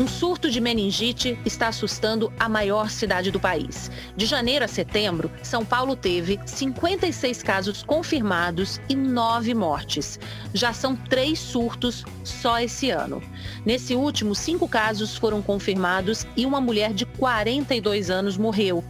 Um surto de meningite está assustando a maior cidade do país. De janeiro a setembro, São Paulo teve 56 casos confirmados e 9 mortes. Já são três surtos só esse ano. Nesse último, cinco casos foram confirmados e uma mulher de 42 anos morreu.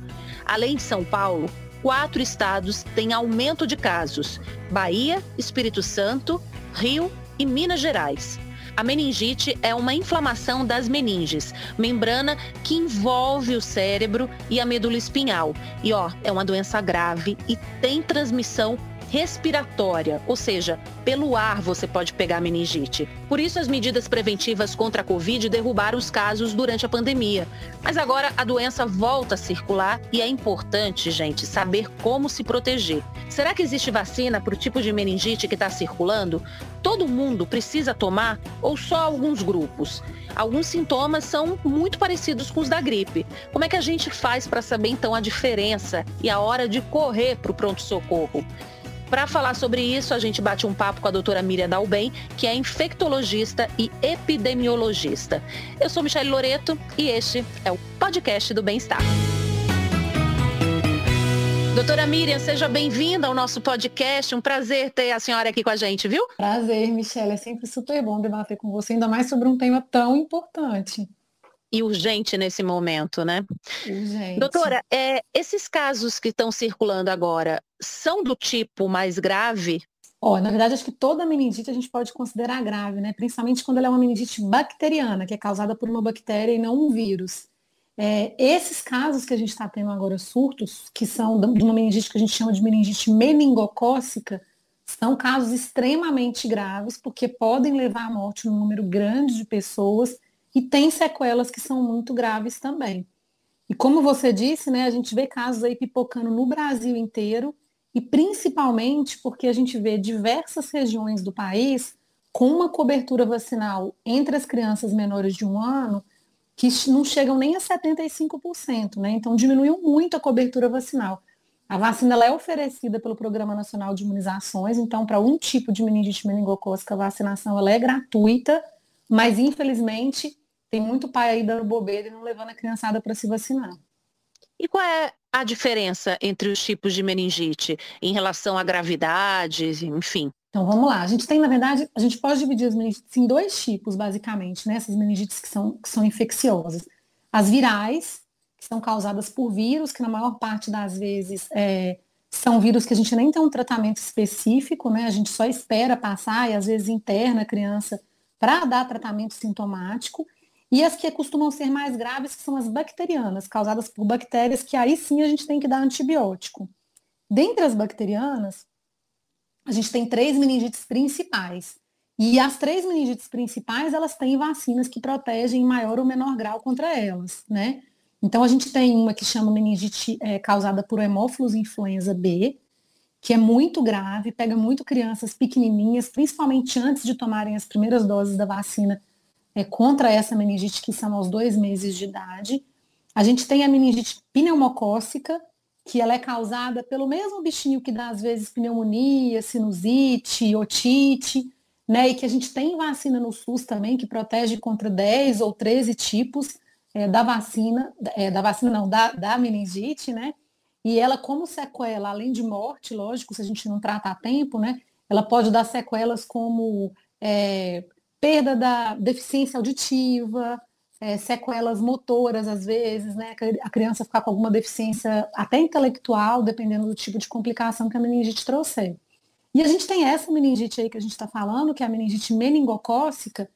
Além de São Paulo, quatro estados têm aumento de casos: Bahia, Espírito Santo, Rio e Minas Gerais. A meningite é uma inflamação das meninges, membrana que envolve o cérebro e a medula espinhal. E ó, é uma doença grave e tem transmissão respiratória, ou seja, pelo ar você pode pegar meningite. Por isso, as medidas preventivas contra a Covid derrubaram os casos durante a pandemia. Mas agora a doença volta a circular e é importante, gente, saber como se proteger. Será que existe vacina para o tipo de meningite que está circulando? Todo mundo precisa tomar ou só alguns grupos? Alguns sintomas são muito parecidos com os da gripe. Como é que a gente faz para saber então a diferença e a hora de correr para o pronto-socorro? Para falar sobre isso, a gente bate um papo com a doutora Miriam Dalben, que é infectologista e epidemiologista. Eu sou Michelle Loreto e este é o podcast do Bem-Estar. Doutora Miriam, seja bem-vinda ao nosso podcast. Um prazer ter a senhora aqui com a gente, viu? Prazer, Michelle. É sempre super bom debater com você, ainda mais sobre um tema tão importante e urgente nesse momento, né? Urgente. Doutora, é, esses casos que estão circulando agora são do tipo mais grave? Ó, na verdade, acho que toda meningite a gente pode considerar grave, né? Principalmente quando ela é uma meningite bacteriana, que é causada por uma bactéria e não um vírus. É, esses casos que a gente está tendo agora, surtos, que são de uma meningite que a gente chama de meningite meningocócica, são casos extremamente graves, porque podem levar à morte um número grande de pessoas e tem sequelas que são muito graves também. E como você disse, né, a gente vê casos aí pipocando no Brasil inteiro e principalmente porque a gente vê diversas regiões do país com uma cobertura vacinal entre as crianças menores de um ano que não chegam nem a 75%, né? Então diminuiu muito a cobertura vacinal. A vacina é oferecida pelo Programa Nacional de Imunizações, então para um tipo de meningite meningocócica a vacinação ela é gratuita, mas infelizmente tem muito pai aí dando bobeira e não levando a criançada para se vacinar. E qual é a diferença entre os tipos de meningite em relação à gravidade, enfim? Então vamos lá. A gente tem, na verdade, a gente pode dividir as meningites em dois tipos, basicamente, né? Essas meningites que são, que são infecciosas. As virais, que são causadas por vírus, que na maior parte das vezes é, são vírus que a gente nem tem um tratamento específico, né? A gente só espera passar e às vezes interna a criança para dar tratamento sintomático. E as que costumam ser mais graves, são as bacterianas, causadas por bactérias, que aí sim a gente tem que dar antibiótico. Dentre as bacterianas, a gente tem três meningites principais. E as três meningites principais, elas têm vacinas que protegem em maior ou menor grau contra elas, né? Então a gente tem uma que chama meningite é, causada por hemófilos influenza B, que é muito grave, pega muito crianças pequenininhas, principalmente antes de tomarem as primeiras doses da vacina é, contra essa meningite, que são aos dois meses de idade. A gente tem a meningite pneumocócica, que ela é causada pelo mesmo bichinho que dá, às vezes, pneumonia, sinusite, otite, né? E que a gente tem vacina no SUS também, que protege contra 10 ou 13 tipos é, da vacina, é, da vacina não, da, da meningite, né? E ela, como sequela, além de morte, lógico, se a gente não trata a tempo, né? Ela pode dar sequelas como é, perda da deficiência auditiva, é, sequelas motoras às vezes, né? A criança ficar com alguma deficiência até intelectual, dependendo do tipo de complicação que a meningite trouxer. E a gente tem essa meningite aí que a gente está falando, que é a meningite meningocócica,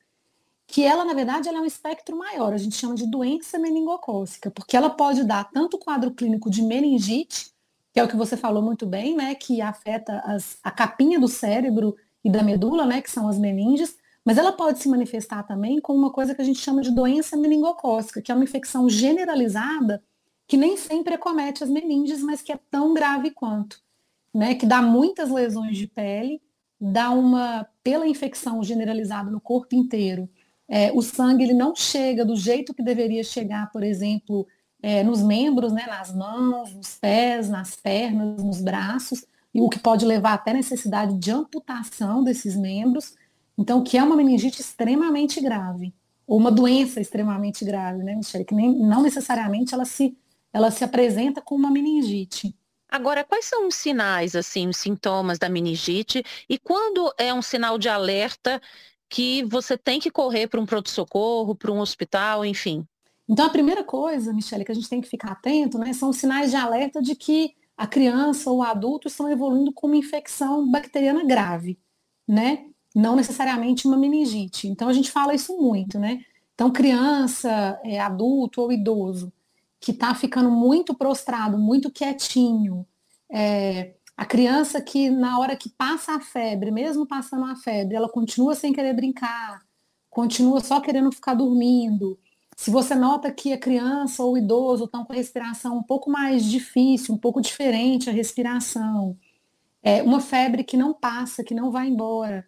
que ela, na verdade, ela é um espectro maior, a gente chama de doença meningocócica, porque ela pode dar tanto quadro clínico de meningite, que é o que você falou muito bem, né, que afeta as, a capinha do cérebro e da medula, né, que são as meninges, mas ela pode se manifestar também com uma coisa que a gente chama de doença meningocócica, que é uma infecção generalizada que nem sempre acomete as meninges, mas que é tão grave quanto, né? Que dá muitas lesões de pele, dá uma, pela infecção generalizada no corpo inteiro, é, o sangue ele não chega do jeito que deveria chegar, por exemplo, é, nos membros, né, nas mãos, nos pés, nas pernas, nos braços, e o que pode levar até necessidade de amputação desses membros. Então, que é uma meningite extremamente grave, ou uma doença extremamente grave, né, Michele? Que nem, não necessariamente ela se, ela se apresenta como uma meningite. Agora, quais são os sinais, assim, os sintomas da meningite e quando é um sinal de alerta que você tem que correr para um pronto-socorro, para um hospital, enfim? Então, a primeira coisa, Michele, que a gente tem que ficar atento, né, são os sinais de alerta de que a criança ou o adulto estão evoluindo com uma infecção bacteriana grave, né? Não necessariamente uma meningite. Então, a gente fala isso muito, né? Então, criança, é, adulto ou idoso que está ficando muito prostrado, muito quietinho, é, a criança que na hora que passa a febre, mesmo passando a febre, ela continua sem querer brincar, continua só querendo ficar dormindo. Se você nota que a criança ou o idoso estão com a respiração um pouco mais difícil, um pouco diferente a respiração, é uma febre que não passa, que não vai embora,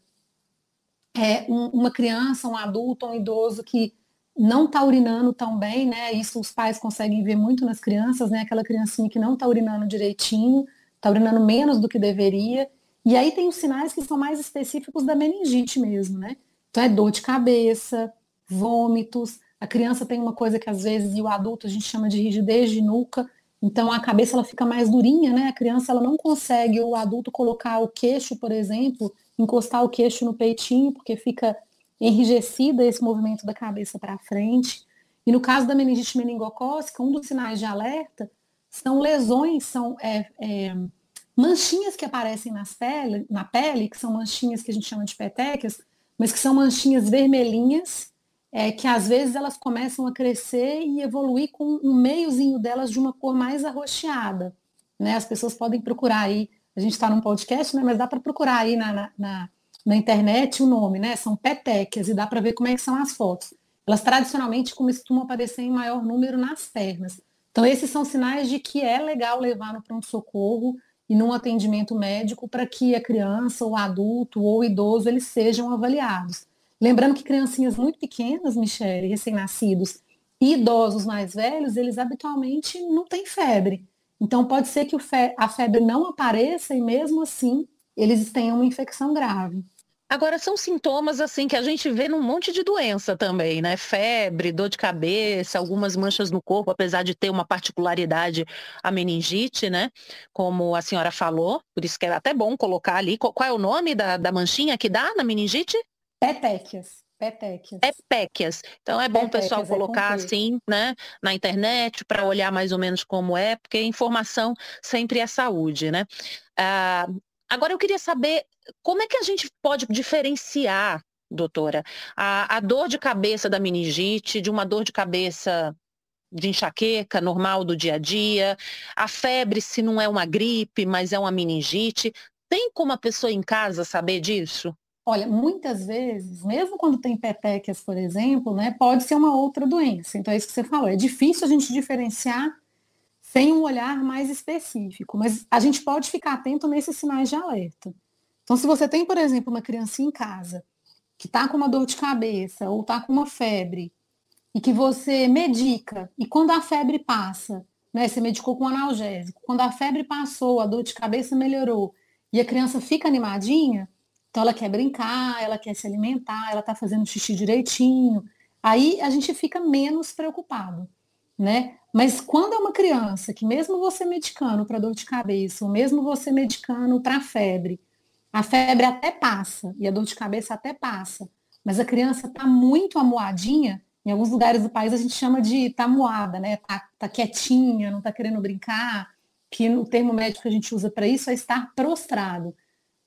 é um, uma criança, um adulto, um idoso que não está urinando tão bem, né? Isso os pais conseguem ver muito nas crianças, né? Aquela criancinha que não está urinando direitinho, está urinando menos do que deveria. E aí tem os sinais que são mais específicos da meningite mesmo, né? Então é dor de cabeça, vômitos. A criança tem uma coisa que às vezes, e o adulto a gente chama de rigidez de nuca. Então a cabeça ela fica mais durinha, né? A criança ela não consegue, o adulto colocar o queixo, por exemplo, encostar o queixo no peitinho, porque fica enrijecida esse movimento da cabeça para frente. E no caso da meningite meningocócica, um dos sinais de alerta são lesões, são é, é, manchinhas que aparecem nas pele, na pele, que são manchinhas que a gente chama de petequias, mas que são manchinhas vermelhinhas, é, que às vezes elas começam a crescer e evoluir com um meiozinho delas de uma cor mais arroxeada. Né? As pessoas podem procurar aí, a gente está num podcast, né? mas dá para procurar aí na, na, na, na, internet o nome, né? São petequias, e dá para ver como é que são as fotos. Elas tradicionalmente costumam aparecer em maior número nas pernas. Então, esses são sinais de que é legal levar no pronto-socorro e num atendimento médico para que a criança, o adulto ou o idoso, eles sejam avaliados. Lembrando que criancinhas muito pequenas, Michele, recém-nascidos, e idosos mais velhos, eles habitualmente não têm febre. Então, pode ser que a febre não apareça e mesmo assim eles tenham uma infecção grave. Agora, são sintomas assim que a gente vê num monte de doença também, né? Febre, dor de cabeça, algumas manchas no corpo, apesar de ter uma particularidade a meningite, né? Como a senhora falou, por isso que é até bom colocar ali. Qual é o nome da, da manchinha que dá na meningite? Petequias. Petequias. Petequias. Então é bom o pessoal é colocar é assim, né, na internet para olhar mais ou menos como é, porque informação sempre é saúde, né? Ah, agora eu queria saber como é que a gente pode diferenciar, doutora, a, a dor de cabeça da meningite de uma dor de cabeça de enxaqueca normal do dia a dia, a febre se não é uma gripe, mas é uma meningite. Tem como a pessoa em casa saber disso? Olha, muitas vezes, mesmo quando tem petequias, por exemplo, né, pode ser uma outra doença. Então é isso que você falou. É difícil a gente diferenciar sem um olhar mais específico, mas a gente pode ficar atento nesses sinais de alerta. Então, se você tem, por exemplo, uma criancinha em casa que está com uma dor de cabeça ou está com uma febre e que você medica e quando a febre passa, né, você medicou com analgésico, quando a febre passou, a dor de cabeça melhorou e a criança fica animadinha, então ela quer brincar, ela quer se alimentar, ela está fazendo xixi direitinho, aí a gente fica menos preocupado, né? Mas quando é uma criança que mesmo você medicando para dor de cabeça, ou mesmo você medicando para febre, a febre até passa e a dor de cabeça até passa, mas a criança está muito amuadinha. Em alguns lugares do país a gente chama de tá moada, né? Tá, tá quietinha, não tá querendo brincar, que o termo médico que a gente usa para isso é estar prostrado.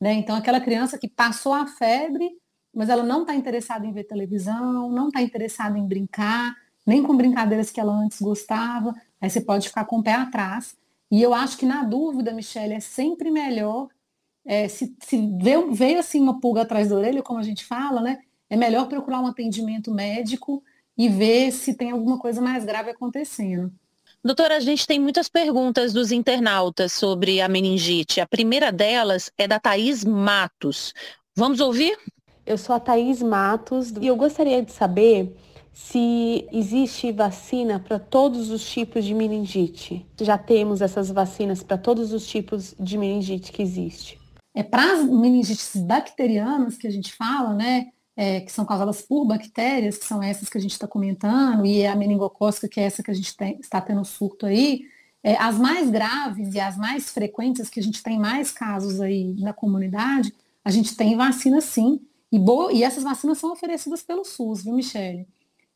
Né? Então, aquela criança que passou a febre, mas ela não está interessada em ver televisão, não está interessada em brincar, nem com brincadeiras que ela antes gostava, aí você pode ficar com o pé atrás. E eu acho que na dúvida, Michelle, é sempre melhor é, se, se veio, veio assim uma pulga atrás da orelha, como a gente fala, né? É melhor procurar um atendimento médico e ver se tem alguma coisa mais grave acontecendo. Doutora, a gente tem muitas perguntas dos internautas sobre a meningite. A primeira delas é da Thaís Matos. Vamos ouvir? Eu sou a Thaís Matos e eu gostaria de saber se existe vacina para todos os tipos de meningite. Já temos essas vacinas para todos os tipos de meningite que existe. É para as meningites bacterianas que a gente fala, né? É, que são causadas por bactérias, que são essas que a gente está comentando, e a meningocócica, que é essa que a gente tem, está tendo surto aí, é, as mais graves e as mais frequentes, que a gente tem mais casos aí na comunidade, a gente tem vacina sim, e, boa, e essas vacinas são oferecidas pelo SUS, viu, Michele?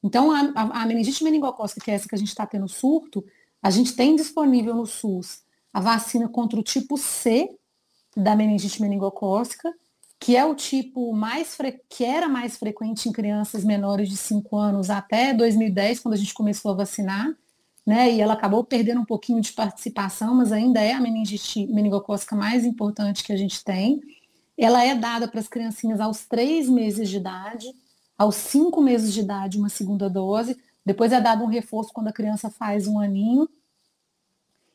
Então, a, a, a meningite meningocócica, que é essa que a gente está tendo surto, a gente tem disponível no SUS a vacina contra o tipo C da meningite meningocócica, que é o tipo mais que era mais frequente em crianças menores de 5 anos até 2010, quando a gente começou a vacinar, né? E ela acabou perdendo um pouquinho de participação, mas ainda é a meningite meningocócica mais importante que a gente tem. Ela é dada para as criancinhas aos três meses de idade, aos cinco meses de idade uma segunda dose, depois é dado um reforço quando a criança faz um aninho.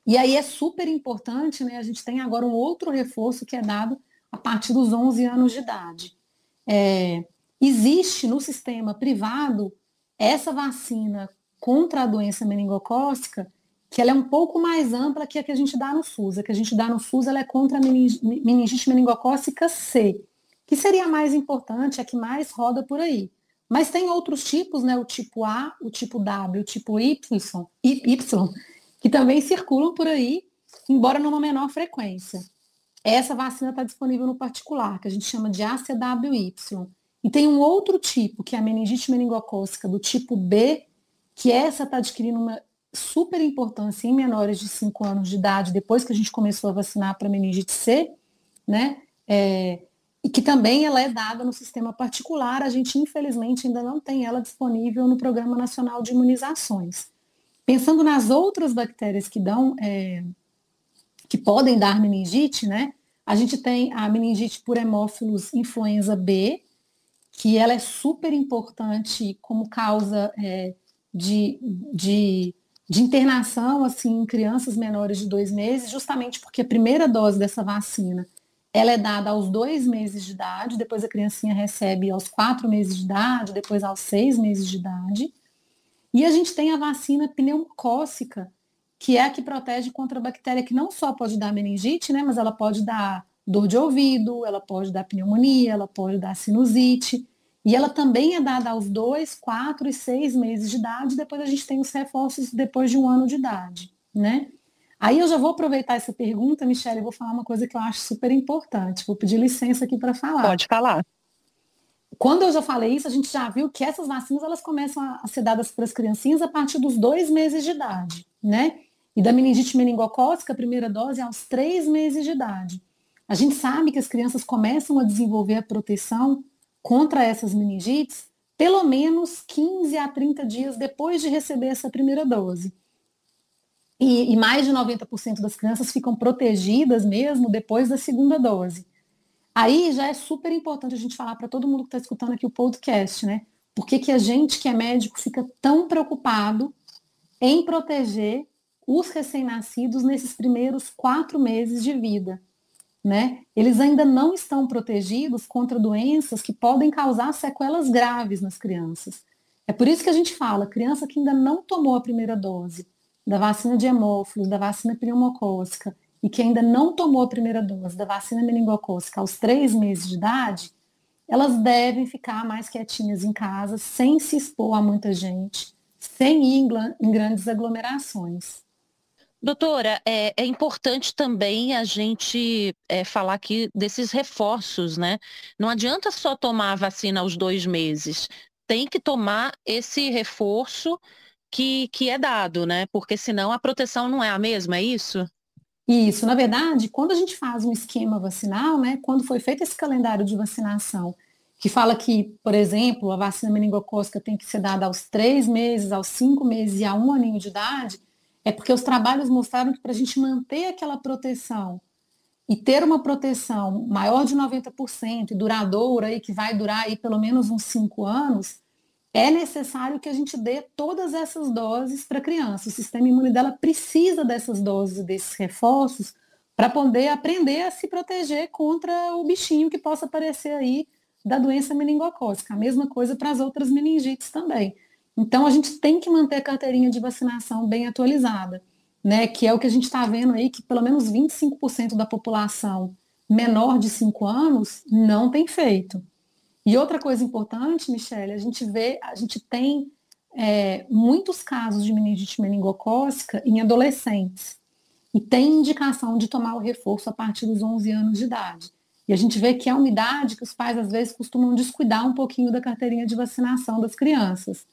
E aí é super importante, né? A gente tem agora um outro reforço que é dado a partir dos 11 anos de idade. É, existe no sistema privado essa vacina contra a doença meningocócica, que ela é um pouco mais ampla que a que a gente dá no SUS. A que a gente dá no SUS ela é contra a meningite meningocócica C que seria a mais importante, a que mais roda por aí. Mas tem outros tipos, né? O tipo A, o tipo W, o tipo Y, y que também circulam por aí, embora numa menor frequência. Essa vacina está disponível no particular, que a gente chama de ACWY. E tem um outro tipo, que é a meningite meningocócica do tipo B, que essa está adquirindo uma super importância em menores de 5 anos de idade, depois que a gente começou a vacinar para meningite C, né? É, e que também ela é dada no sistema particular, a gente infelizmente ainda não tem ela disponível no Programa Nacional de Imunizações. Pensando nas outras bactérias que dão, é, que podem dar meningite, né? A gente tem a meningite por hemófilos influenza B, que ela é super importante como causa é, de, de, de internação assim, em crianças menores de dois meses, justamente porque a primeira dose dessa vacina ela é dada aos dois meses de idade, depois a criancinha recebe aos quatro meses de idade, depois aos seis meses de idade. E a gente tem a vacina pneumocócica, que é a que protege contra a bactéria que não só pode dar meningite, né, mas ela pode dar dor de ouvido, ela pode dar pneumonia, ela pode dar sinusite. E ela também é dada aos dois, quatro e seis meses de idade, depois a gente tem os reforços depois de um ano de idade, né? Aí eu já vou aproveitar essa pergunta, Michelle, e vou falar uma coisa que eu acho super importante. Vou pedir licença aqui para falar. Pode falar. Quando eu já falei isso, a gente já viu que essas vacinas elas começam a ser dadas para as criancinhas a partir dos dois meses de idade, né? E da meningite meningocócica, a primeira dose aos três meses de idade. A gente sabe que as crianças começam a desenvolver a proteção contra essas meningites pelo menos 15 a 30 dias depois de receber essa primeira dose. E, e mais de 90% das crianças ficam protegidas mesmo depois da segunda dose. Aí já é super importante a gente falar para todo mundo que está escutando aqui o podcast, né? Por que, que a gente que é médico fica tão preocupado em proteger os recém-nascidos nesses primeiros quatro meses de vida? Né? Eles ainda não estão protegidos contra doenças que podem causar sequelas graves nas crianças. É por isso que a gente fala, criança que ainda não tomou a primeira dose, da vacina de hemófilos, da vacina pneumocócica e que ainda não tomou a primeira dose da vacina meningocócica aos três meses de idade, elas devem ficar mais quietinhas em casa, sem se expor a muita gente, sem ir em grandes aglomerações. Doutora, é, é, importante também a gente é, falar aqui desses reforços, né? Não adianta só tomar a vacina aos dois meses, tem que tomar esse reforço que, que é dado, né? Porque senão a proteção não é a mesma, é isso? Isso, na verdade, quando a gente faz um esquema vacinal, né, quando foi feito esse calendário de vacinação, que fala que, por exemplo, a vacina meningocócica tem que ser dada aos três meses, aos cinco meses e a um aninho de idade, é porque os trabalhos mostraram que para a gente manter aquela proteção e ter uma proteção maior de 90% e duradoura, e que vai durar aí pelo menos uns cinco anos, é necessário que a gente dê todas essas doses para a criança. O sistema imune dela precisa dessas doses, desses reforços, para poder aprender a se proteger contra o bichinho que possa aparecer aí da doença meningocócica. A mesma coisa para as outras meningites também. Então, a gente tem que manter a carteirinha de vacinação bem atualizada, né? Que é o que a gente está vendo aí, que pelo menos 25% da população menor de 5 anos não tem feito. E outra coisa importante, Michele, a gente vê, a gente tem é, muitos casos de meningite meningocócica em adolescentes. E tem indicação de tomar o reforço a partir dos 11 anos de idade. E a gente vê que é uma idade que os pais, às vezes, costumam descuidar um pouquinho da carteirinha de vacinação das crianças.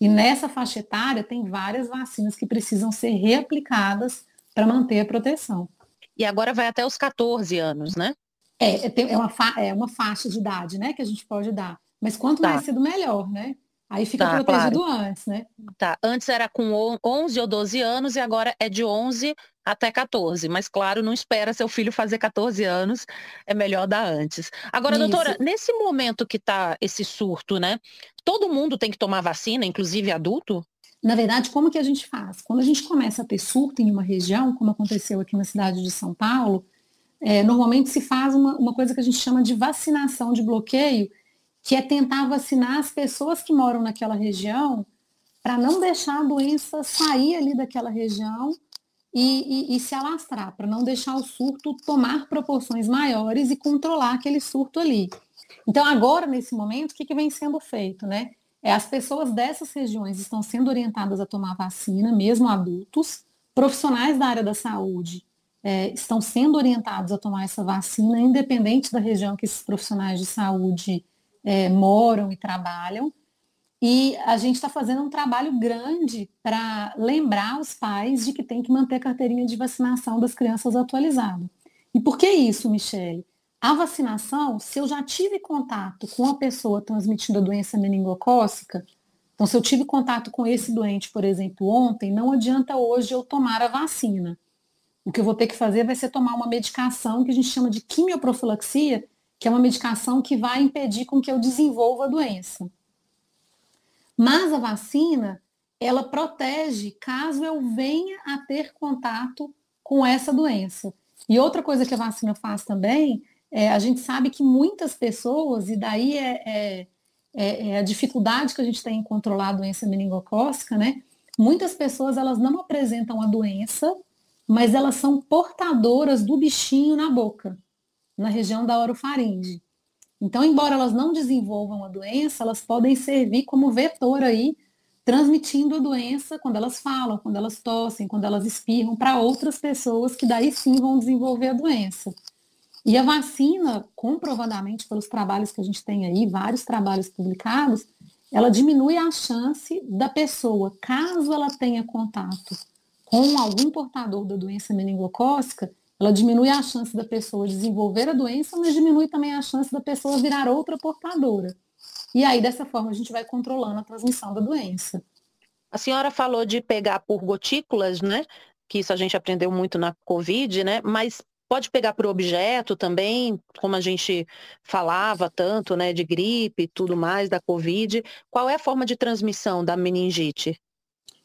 E nessa faixa etária tem várias vacinas que precisam ser reaplicadas para manter a proteção. E agora vai até os 14 anos, né? É, é, é uma, é uma faixa de idade, né, que a gente pode dar. Mas quanto tá. mais cedo, melhor, né? Aí fica tá, protegido claro. antes, né? Tá, antes era com 11 ou 12 anos e agora é de 11 até 14. Mas, claro, não espera seu filho fazer 14 anos, é melhor dar antes. Agora, Isso. doutora, nesse momento que está esse surto, né? Todo mundo tem que tomar vacina, inclusive adulto? Na verdade, como que a gente faz? Quando a gente começa a ter surto em uma região, como aconteceu aqui na cidade de São Paulo, é, normalmente se faz uma, uma coisa que a gente chama de vacinação de bloqueio, que é tentar vacinar as pessoas que moram naquela região para não deixar a doença sair ali daquela região e, e, e se alastrar, para não deixar o surto tomar proporções maiores e controlar aquele surto ali. Então, agora, nesse momento, o que, que vem sendo feito? Né? É, as pessoas dessas regiões estão sendo orientadas a tomar vacina, mesmo adultos, profissionais da área da saúde é, estão sendo orientados a tomar essa vacina, independente da região que esses profissionais de saúde é, moram e trabalham. E a gente está fazendo um trabalho grande para lembrar os pais de que tem que manter a carteirinha de vacinação das crianças atualizada. E por que isso, Michele? A vacinação, se eu já tive contato com a pessoa transmitindo a doença meningocócica, então se eu tive contato com esse doente, por exemplo, ontem, não adianta hoje eu tomar a vacina. O que eu vou ter que fazer vai ser tomar uma medicação que a gente chama de quimioprofilaxia, que é uma medicação que vai impedir com que eu desenvolva a doença. Mas a vacina, ela protege caso eu venha a ter contato com essa doença. E outra coisa que a vacina faz também, é, a gente sabe que muitas pessoas, e daí é, é, é, é a dificuldade que a gente tem em controlar a doença meningocócica, né? Muitas pessoas, elas não apresentam a doença, mas elas são portadoras do bichinho na boca, na região da orofaringe. Então, embora elas não desenvolvam a doença, elas podem servir como vetor aí, transmitindo a doença quando elas falam, quando elas tossem, quando elas espirram para outras pessoas que daí sim vão desenvolver a doença. E a vacina, comprovadamente pelos trabalhos que a gente tem aí, vários trabalhos publicados, ela diminui a chance da pessoa, caso ela tenha contato com algum portador da doença meningocócica, ela diminui a chance da pessoa desenvolver a doença, mas diminui também a chance da pessoa virar outra portadora. E aí, dessa forma, a gente vai controlando a transmissão da doença. A senhora falou de pegar por gotículas, né? Que isso a gente aprendeu muito na Covid, né? Mas pode pegar por objeto também, como a gente falava tanto, né? De gripe e tudo mais, da Covid. Qual é a forma de transmissão da meningite?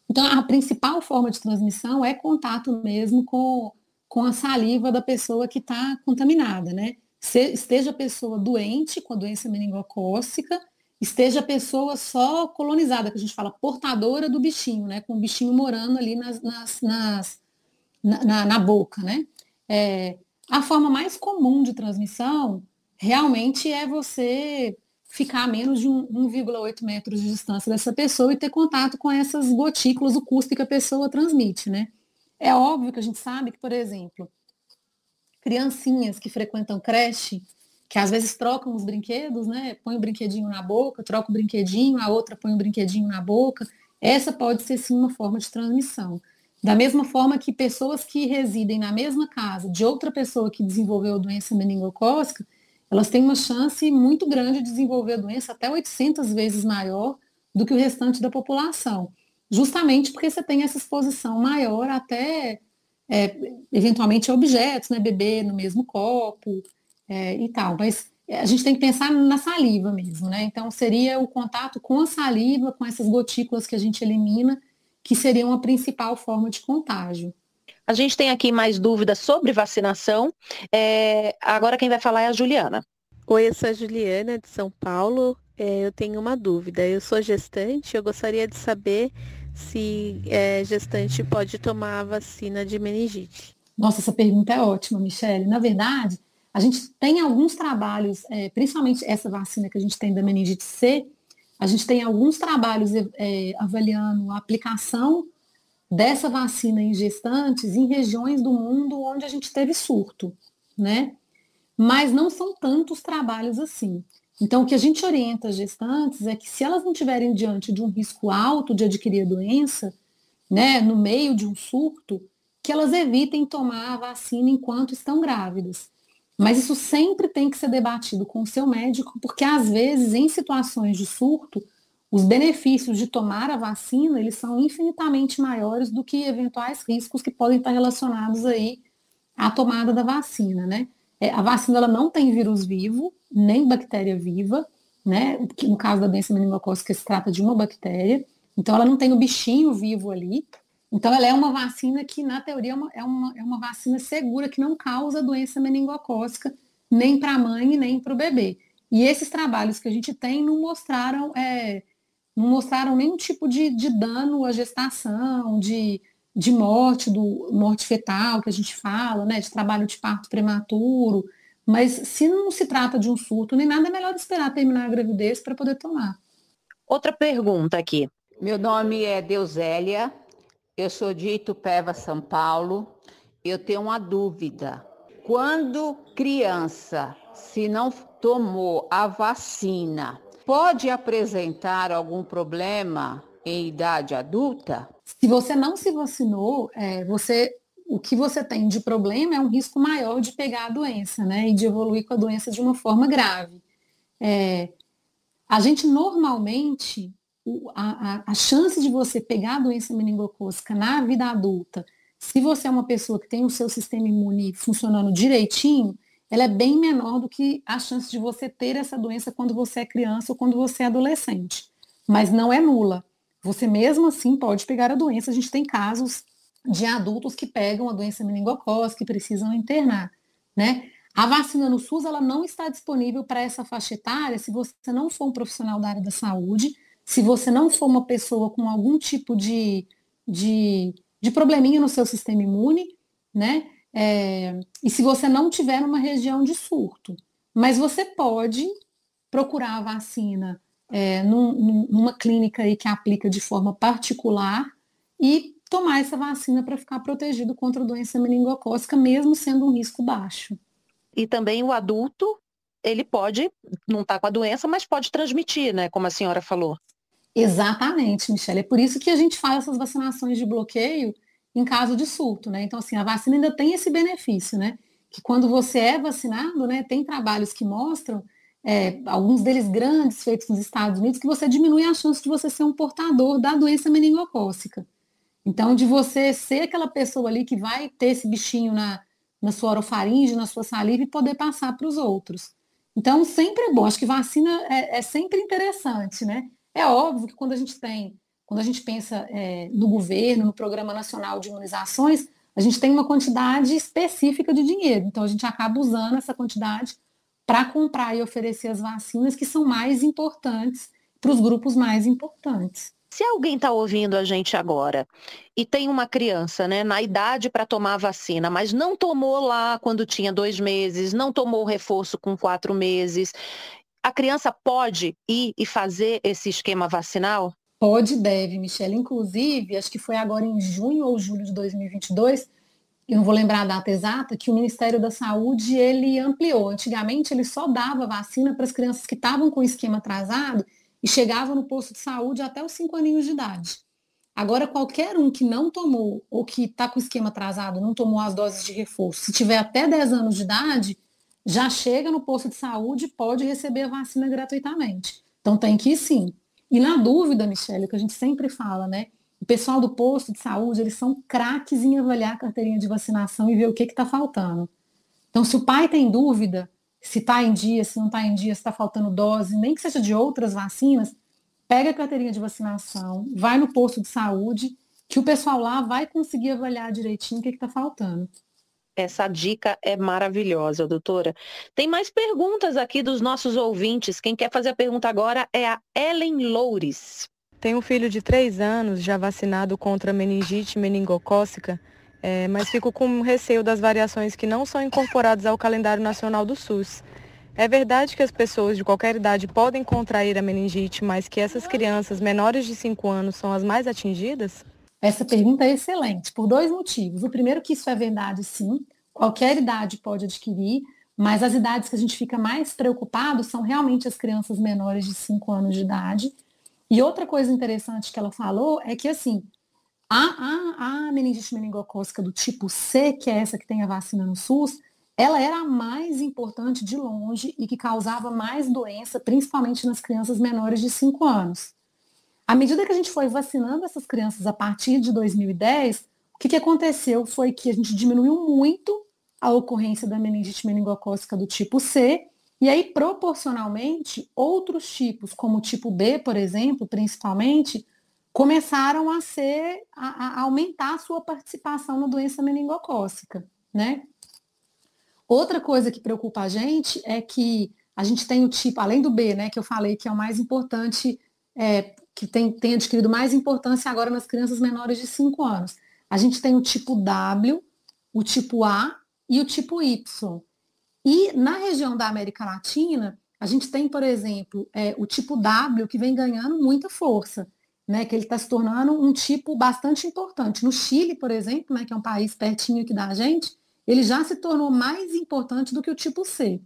Então, a principal forma de transmissão é contato mesmo com com a saliva da pessoa que está contaminada, né? Esteja a pessoa doente com a doença meningocócica, esteja a pessoa só colonizada, que a gente fala portadora do bichinho, né? Com o bichinho morando ali nas, nas, nas na, na, na, boca, né? É, a forma mais comum de transmissão realmente é você ficar a menos de 1,8 metros de distância dessa pessoa e ter contato com essas gotículas, o cuspe que a pessoa transmite, né? É óbvio que a gente sabe que, por exemplo, criancinhas que frequentam creche, que às vezes trocam os brinquedos, né? Põe o brinquedinho na boca, troca o brinquedinho, a outra põe o brinquedinho na boca. Essa pode ser sim uma forma de transmissão. Da mesma forma que pessoas que residem na mesma casa de outra pessoa que desenvolveu a doença meningocócica, elas têm uma chance muito grande de desenvolver a doença até 800 vezes maior do que o restante da população justamente porque você tem essa exposição maior até, é, eventualmente, objetos, né? Beber no mesmo copo é, e tal. Mas a gente tem que pensar na saliva mesmo, né? Então, seria o contato com a saliva, com essas gotículas que a gente elimina, que seriam a principal forma de contágio. A gente tem aqui mais dúvidas sobre vacinação. É, agora quem vai falar é a Juliana. Oi, eu sou a Juliana, de São Paulo. É, eu tenho uma dúvida. Eu sou gestante, eu gostaria de saber se é, gestante pode tomar a vacina de meningite. Nossa, essa pergunta é ótima, Michele. Na verdade, a gente tem alguns trabalhos, é, principalmente essa vacina que a gente tem da meningite C, a gente tem alguns trabalhos é, avaliando a aplicação dessa vacina em gestantes em regiões do mundo onde a gente teve surto, né? mas não são tantos trabalhos assim. Então, o que a gente orienta as gestantes é que se elas não estiverem diante de um risco alto de adquirir a doença, né, no meio de um surto, que elas evitem tomar a vacina enquanto estão grávidas. Mas isso sempre tem que ser debatido com o seu médico, porque às vezes, em situações de surto, os benefícios de tomar a vacina, eles são infinitamente maiores do que eventuais riscos que podem estar relacionados aí à tomada da vacina, né? É, a vacina ela não tem vírus vivo, nem bactéria viva, né? No caso da doença meningocócica se trata de uma bactéria. Então ela não tem o bichinho vivo ali. Então ela é uma vacina que, na teoria, é uma, é uma, é uma vacina segura que não causa doença meningocócica nem para a mãe nem para o bebê. E esses trabalhos que a gente tem não mostraram, é, não mostraram nenhum tipo de, de dano à gestação, de de morte, do morte fetal que a gente fala, né, de trabalho de parto prematuro, mas se não se trata de um surto nem nada, é melhor esperar terminar a gravidez para poder tomar. Outra pergunta aqui. Meu nome é Deusélia, eu sou de Itupeva, São Paulo. Eu tenho uma dúvida. Quando criança, se não tomou a vacina, pode apresentar algum problema em idade adulta? Se você não se vacinou, é, você o que você tem de problema é um risco maior de pegar a doença, né? E de evoluir com a doença de uma forma grave. É, a gente normalmente, a, a, a, chance de você pegar a doença meningocócica na vida adulta, se você é uma pessoa que tem o seu sistema imune funcionando direitinho, ela é bem menor do que a chance de você ter essa doença quando você é criança ou quando você é adolescente. Mas não é nula. Você mesmo assim pode pegar a doença. A gente tem casos de adultos que pegam a doença meningocócica e precisam internar, né? A vacina no SUS ela não está disponível para essa faixa etária se você não for um profissional da área da saúde, se você não for uma pessoa com algum tipo de, de, de probleminha no seu sistema imune, né? É, e se você não tiver numa região de surto. Mas você pode procurar a vacina é, num, numa clínica aí que aplica de forma particular e tomar essa vacina para ficar protegido contra a doença meningocócica, mesmo sendo um risco baixo. E também o adulto, ele pode não estar tá com a doença, mas pode transmitir, né? Como a senhora falou. Exatamente, Michelle. É por isso que a gente faz essas vacinações de bloqueio em caso de surto, né? Então, assim, a vacina ainda tem esse benefício, né? Que quando você é vacinado, né, tem trabalhos que mostram é, alguns deles grandes, feitos nos Estados Unidos, que você diminui a chance de você ser um portador da doença meningocócica. Então, de você ser aquela pessoa ali que vai ter esse bichinho na, na sua orofaringe, na sua saliva e poder passar para os outros. Então, sempre é bom. Acho que vacina é, é, sempre interessante, né? É óbvio que quando a gente tem, quando a gente pensa é, no governo, no Programa Nacional de Imunizações, a gente tem uma quantidade específica de dinheiro. Então, a gente acaba usando essa quantidade para comprar e oferecer as vacinas que são mais importantes para os grupos mais importantes. Se alguém está ouvindo a gente agora e tem uma criança né, na idade para tomar a vacina, mas não tomou lá quando tinha dois meses, não tomou o reforço com quatro meses, a criança pode ir e fazer esse esquema vacinal? Pode e deve, Michelle. Inclusive, acho que foi agora em junho ou julho de 2022, eu não vou lembrar a data exata, que o Ministério da Saúde ele ampliou. Antigamente ele só dava vacina para as crianças que estavam com o esquema atrasado e chegavam no posto de saúde até os cinco aninhos de idade. Agora, qualquer um que não tomou ou que está com o esquema atrasado, não tomou as doses de reforço, se tiver até 10 anos de idade, já chega no posto de saúde e pode receber a vacina gratuitamente. Então tem que ir sim. E na dúvida, Michelle, o que a gente sempre fala, né? O pessoal do posto de saúde, eles são craques em avaliar a carteirinha de vacinação e ver o que está faltando. Então, se o pai tem dúvida se está em dia, se não está em dia, se está faltando dose, nem que seja de outras vacinas, pega a carteirinha de vacinação, vai no posto de saúde, que o pessoal lá vai conseguir avaliar direitinho o que está faltando. Essa dica é maravilhosa, doutora. Tem mais perguntas aqui dos nossos ouvintes. Quem quer fazer a pergunta agora é a Ellen Loures. Tenho um filho de três anos já vacinado contra meningite meningocócica, é, mas fico com receio das variações que não são incorporadas ao calendário nacional do SUS. É verdade que as pessoas de qualquer idade podem contrair a meningite, mas que essas crianças menores de 5 anos são as mais atingidas? Essa pergunta é excelente, por dois motivos. O primeiro que isso é verdade, sim. Qualquer idade pode adquirir, mas as idades que a gente fica mais preocupado são realmente as crianças menores de 5 anos de idade. E outra coisa interessante que ela falou é que, assim, a, a, a meningite meningocócica do tipo C, que é essa que tem a vacina no SUS, ela era a mais importante de longe e que causava mais doença, principalmente nas crianças menores de 5 anos. À medida que a gente foi vacinando essas crianças a partir de 2010, o que, que aconteceu foi que a gente diminuiu muito a ocorrência da meningite meningocócica do tipo C, e aí, proporcionalmente, outros tipos, como o tipo B, por exemplo, principalmente, começaram a ser, a, a aumentar a sua participação na doença meningocócica, né? Outra coisa que preocupa a gente é que a gente tem o tipo, além do B, né, que eu falei que é o mais importante, é, que tem, tem adquirido mais importância agora nas crianças menores de 5 anos. A gente tem o tipo W, o tipo A e o tipo Y. E na região da América Latina, a gente tem, por exemplo, é, o tipo W, que vem ganhando muita força, né, que ele está se tornando um tipo bastante importante. No Chile, por exemplo, né, que é um país pertinho aqui da gente, ele já se tornou mais importante do que o tipo C.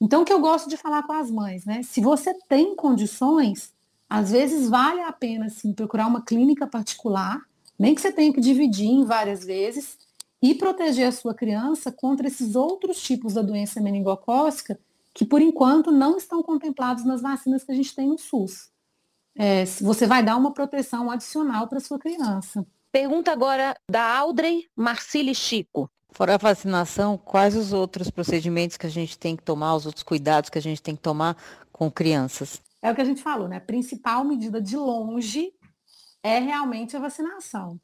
Então, o que eu gosto de falar com as mães, né? Se você tem condições, às vezes vale a pena assim, procurar uma clínica particular, nem que você tenha que dividir em várias vezes, e proteger a sua criança contra esses outros tipos da doença meningocócica que, por enquanto, não estão contemplados nas vacinas que a gente tem no SUS. É, você vai dar uma proteção adicional para sua criança. Pergunta agora da Audrey Marcili Chico. Fora a vacinação, quais os outros procedimentos que a gente tem que tomar, os outros cuidados que a gente tem que tomar com crianças? É o que a gente falou, né? A principal medida de longe é realmente a vacinação.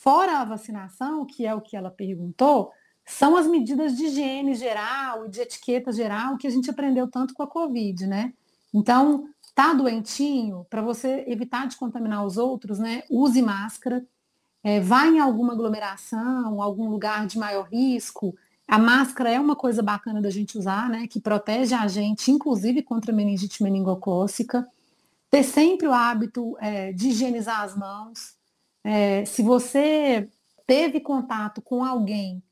Fora a vacinação, que é o que ela perguntou, são as medidas de higiene geral e de etiqueta geral que a gente aprendeu tanto com a Covid, né? Então, tá doentinho, para você evitar de contaminar os outros, né? Use máscara, é, vá em alguma aglomeração, algum lugar de maior risco, a máscara é uma coisa bacana da gente usar, né? Que protege a gente, inclusive contra meningite meningocócica. Ter sempre o hábito é, de higienizar as mãos. É, se você teve contato com alguém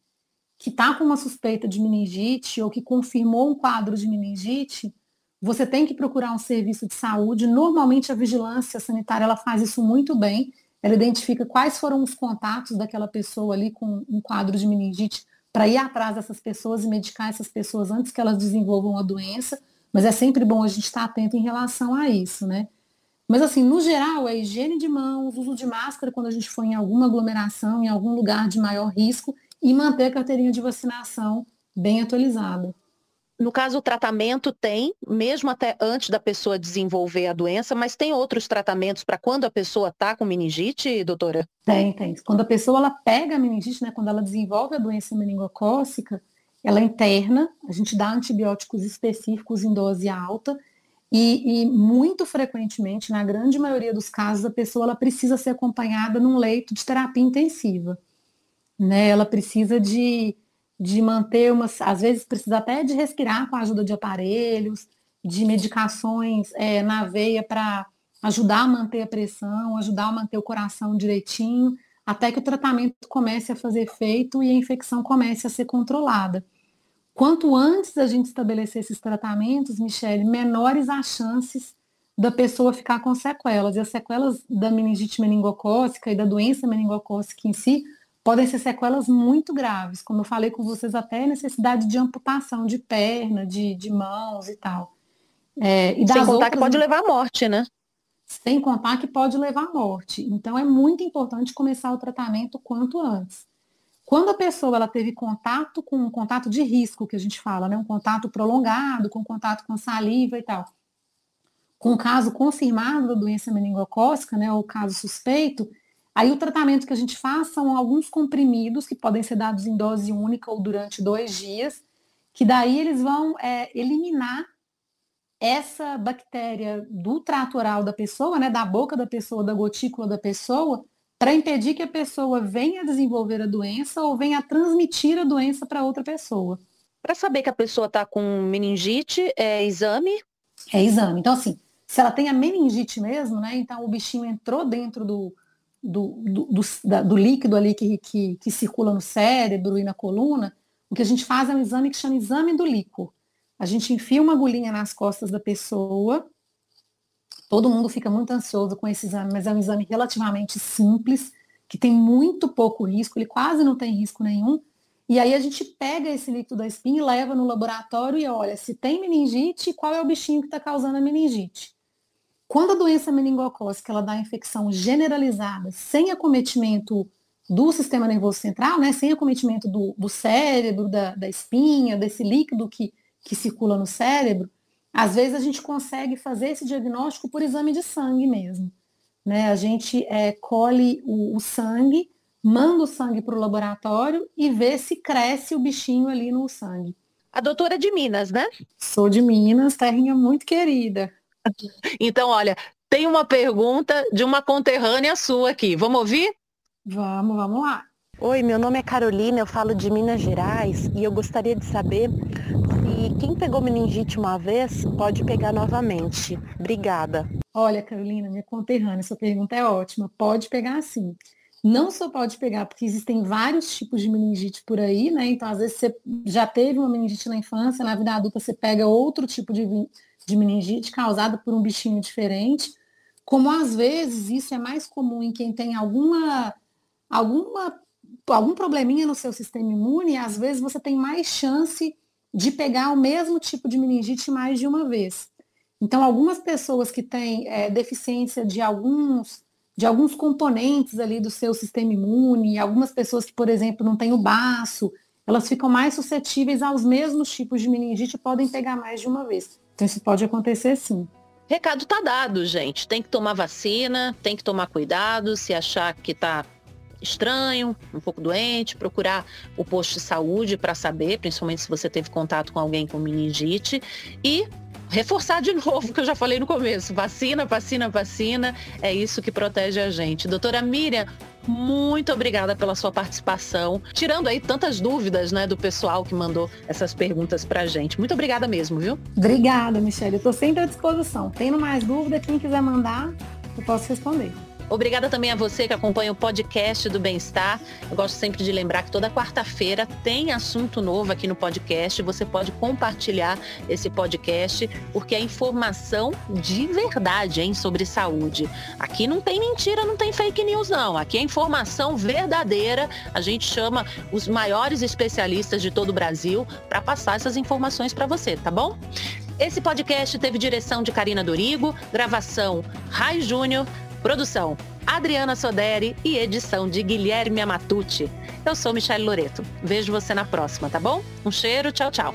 que está com uma suspeita de meningite ou que confirmou um quadro de meningite, você tem que procurar um serviço de saúde. Normalmente a vigilância sanitária ela faz isso muito bem ela identifica quais foram os contatos daquela pessoa ali com um quadro de meningite para ir atrás dessas pessoas e medicar essas pessoas antes que elas desenvolvam a doença, mas é sempre bom a gente estar atento em relação a isso, né? Mas assim, no geral, é higiene de mãos, uso de máscara quando a gente for em alguma aglomeração, em algum lugar de maior risco e manter a carteirinha de vacinação bem atualizada. No caso, o tratamento tem, mesmo até antes da pessoa desenvolver a doença, mas tem outros tratamentos para quando a pessoa está com meningite, doutora? Tem, tem. Quando a pessoa ela pega a meningite, né, quando ela desenvolve a doença meningocócica, ela interna, a gente dá antibióticos específicos em dose alta e, e, muito frequentemente, na grande maioria dos casos, a pessoa ela precisa ser acompanhada num leito de terapia intensiva. Né? Ela precisa de de manter umas, às vezes precisa até de respirar com a ajuda de aparelhos, de medicações é, na veia para ajudar a manter a pressão, ajudar a manter o coração direitinho, até que o tratamento comece a fazer efeito e a infecção comece a ser controlada. Quanto antes a gente estabelecer esses tratamentos, Michele, menores as chances da pessoa ficar com sequelas. E as sequelas da meningite meningocócica e da doença meningocócica em si podem ser sequelas muito graves, como eu falei com vocês, até necessidade de amputação de perna, de, de mãos e tal. É, e Sem contar outras, que pode levar à morte, né? Sem contar que pode levar à morte. Então é muito importante começar o tratamento quanto antes. Quando a pessoa ela teve contato com um contato de risco, que a gente fala, né? um contato prolongado, com contato com saliva e tal, com o caso confirmado da doença meningocócica, né, ou caso suspeito, Aí o tratamento que a gente faz são alguns comprimidos que podem ser dados em dose única ou durante dois dias, que daí eles vão é, eliminar essa bactéria do trato oral da pessoa, né, da boca da pessoa, da gotícula da pessoa, para impedir que a pessoa venha desenvolver a doença ou venha transmitir a doença para outra pessoa. Para saber que a pessoa está com meningite, é exame? É exame. Então, assim, se ela tem a meningite mesmo, né? Então o bichinho entrou dentro do, do, do, do, da, do líquido ali que, que, que, circula no cérebro e na coluna, o que a gente faz é um exame que chama exame do líquor. A gente enfia uma agulhinha nas costas da pessoa, todo mundo fica muito ansioso com esse exame, mas é um exame relativamente simples, que tem muito pouco risco, ele quase não tem risco nenhum. E aí a gente pega esse líquido da espinha e leva no laboratório e olha se tem meningite e qual é o bichinho que está causando a meningite. Quando a doença meningocócica ela dá infecção generalizada, sem acometimento do sistema nervoso central, né, sem acometimento do, do cérebro, da, da espinha, desse líquido que, que circula no cérebro, às vezes a gente consegue fazer esse diagnóstico por exame de sangue mesmo. Né? A gente é, colhe o, o sangue, manda o sangue para o laboratório e vê se cresce o bichinho ali no sangue. A doutora é de Minas, né? Sou de Minas, terrinha muito querida. Então, olha, tem uma pergunta de uma conterrânea sua aqui. Vamos ouvir? Vamos, vamos lá. Oi, meu nome é Carolina, eu falo de Minas Gerais e eu gostaria de saber se quem pegou meningite uma vez pode pegar novamente. Obrigada. Olha, Carolina, minha conterrânea, sua pergunta é ótima. Pode pegar sim. Não só pode pegar, porque existem vários tipos de meningite por aí, né? Então, às vezes, você já teve uma meningite na infância, na vida adulta você pega outro tipo de, de meningite causada por um bichinho diferente. Como às vezes isso é mais comum em quem tem alguma, alguma, algum probleminha no seu sistema imune, às vezes você tem mais chance de pegar o mesmo tipo de meningite mais de uma vez. Então, algumas pessoas que têm é, deficiência de alguns, de alguns componentes ali do seu sistema imune, algumas pessoas que, por exemplo, não têm o baço, elas ficam mais suscetíveis aos mesmos tipos de meningite e podem pegar mais de uma vez. Então isso pode acontecer sim. Recado tá dado, gente. Tem que tomar vacina, tem que tomar cuidado, se achar que tá estranho, um pouco doente, procurar o posto de saúde para saber, principalmente se você teve contato com alguém com meningite e reforçar de novo o que eu já falei no começo. Vacina, vacina, vacina. É isso que protege a gente. Doutora Miriam, muito obrigada pela sua participação, tirando aí tantas dúvidas, né, do pessoal que mandou essas perguntas pra gente. Muito obrigada mesmo, viu? Obrigada, Michelle. Eu tô sempre à disposição. Tendo mais dúvida, quem quiser mandar, eu posso responder. Obrigada também a você que acompanha o podcast do Bem-Estar. Eu gosto sempre de lembrar que toda quarta-feira tem assunto novo aqui no podcast. Você pode compartilhar esse podcast, porque é informação de verdade, hein, sobre saúde. Aqui não tem mentira, não tem fake news, não. Aqui é informação verdadeira. A gente chama os maiores especialistas de todo o Brasil para passar essas informações para você, tá bom? Esse podcast teve direção de Karina Dorigo, gravação Rai Júnior, Produção Adriana Soderi e edição de Guilherme Amatucci. Eu sou Michelle Loreto. Vejo você na próxima, tá bom? Um cheiro, tchau, tchau.